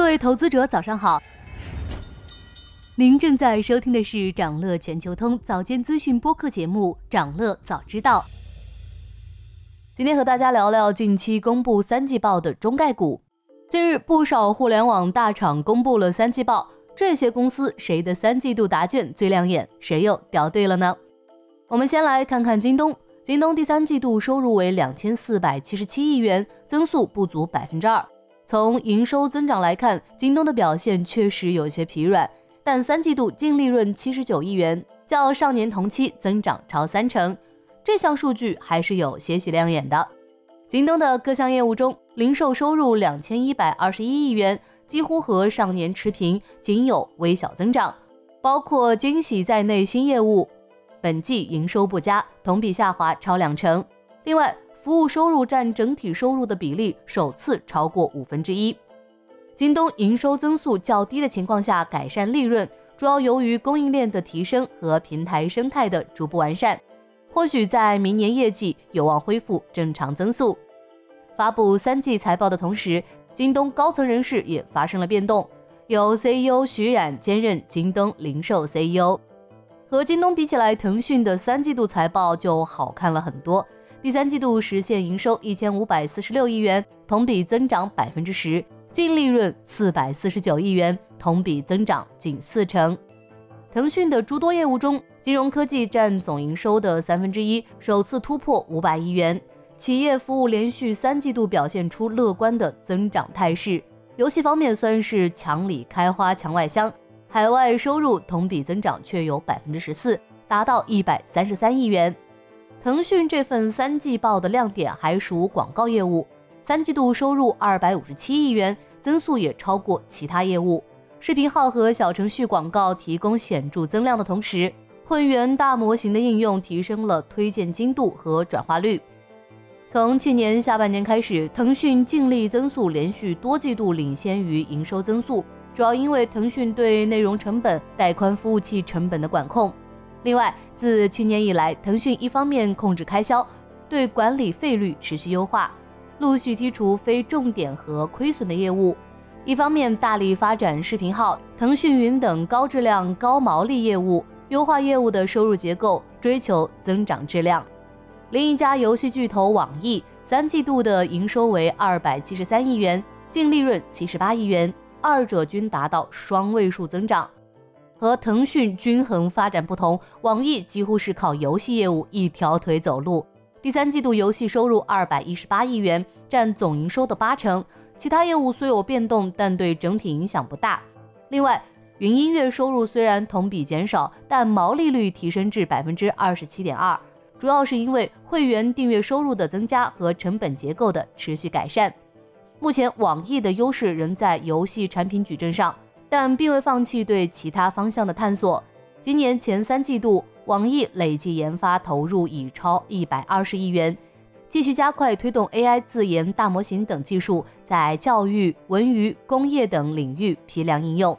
各位投资者，早上好。您正在收听的是长乐全球通早间资讯播客节目《长乐早知道》。今天和大家聊聊近期公布三季报的中概股。近日，不少互联网大厂公布了三季报，这些公司谁的三季度答卷最亮眼？谁又掉队了呢？我们先来看看京东。京东第三季度收入为两千四百七十七亿元，增速不足百分之二。从营收增长来看，京东的表现确实有些疲软，但三季度净利润七十九亿元，较上年同期增长超三成，这项数据还是有些许亮眼的。京东的各项业务中，零售收入两千一百二十一亿元，几乎和上年持平，仅有微小增长。包括惊喜在内，新业务本季营收不佳，同比下滑超两成。另外，服务收入占整体收入的比例首次超过五分之一。京东营收增速较低的情况下改善利润，主要由于供应链的提升和平台生态的逐步完善。或许在明年业绩有望恢复正常增速。发布三季财报的同时，京东高层人士也发生了变动，由 CEO 徐冉兼任京东零售 CEO。和京东比起来，腾讯的三季度财报就好看了很多。第三季度实现营收一千五百四十六亿元，同比增长百分之十；净利润四百四十九亿元，同比增长近四成。腾讯的诸多业务中，金融科技占总营收的三分之一，首次突破五百亿元。企业服务连续三季度表现出乐观的增长态势。游戏方面算是墙里开花墙外香，海外收入同比增长却有百分之十四，达到一百三十三亿元。腾讯这份三季报的亮点还属广告业务，三季度收入二百五十七亿元，增速也超过其他业务。视频号和小程序广告提供显著增量的同时，会员大模型的应用提升了推荐精度和转化率。从去年下半年开始，腾讯净利增速连续多季度领先于营收增速，主要因为腾讯对内容成本、带宽服务器成本的管控。另外，自去年以来，腾讯一方面控制开销，对管理费率持续优化，陆续剔除非重点和亏损的业务；一方面大力发展视频号、腾讯云等高质量高毛利业务，优化业务的收入结构，追求增长质量。另一家游戏巨头网易，三季度的营收为二百七十三亿元，净利润七十八亿元，二者均达到双位数增长。和腾讯均衡发展不同，网易几乎是靠游戏业务一条腿走路。第三季度游戏收入二百一十八亿元，占总营收的八成。其他业务虽有变动，但对整体影响不大。另外，云音乐收入虽然同比减少，但毛利率提升至百分之二十七点二，主要是因为会员订阅收入的增加和成本结构的持续改善。目前，网易的优势仍在游戏产品矩阵上。但并未放弃对其他方向的探索。今年前三季度，网易累计研发投入已超一百二十亿元，继续加快推动 AI 自研大模型等技术在教育、文娱、工业等领域批量应用。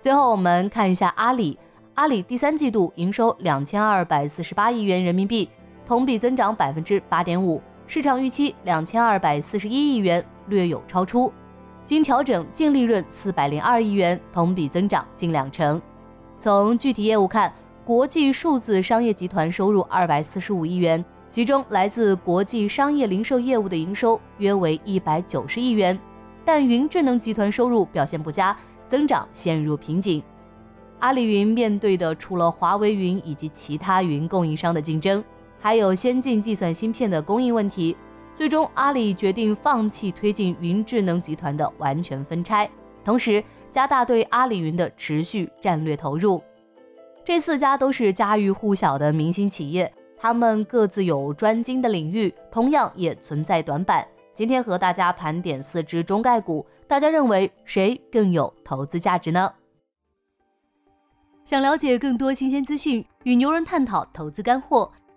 最后，我们看一下阿里。阿里第三季度营收两千二百四十八亿元人民币，同比增长百分之八点五，市场预期两千二百四十一亿元，略有超出。经调整净利润四百零二亿元，同比增长近两成。从具体业务看，国际数字商业集团收入二百四十五亿元，其中来自国际商业零售业务的营收约为一百九十亿元。但云智能集团收入表现不佳，增长陷入瓶颈。阿里云面对的除了华为云以及其他云供应商的竞争，还有先进计算芯片的供应问题。最终，阿里决定放弃推进云智能集团的完全分拆，同时加大对阿里云的持续战略投入。这四家都是家喻户晓的明星企业，他们各自有专精的领域，同样也存在短板。今天和大家盘点四只中概股，大家认为谁更有投资价值呢？想了解更多新鲜资讯，与牛人探讨投资干货，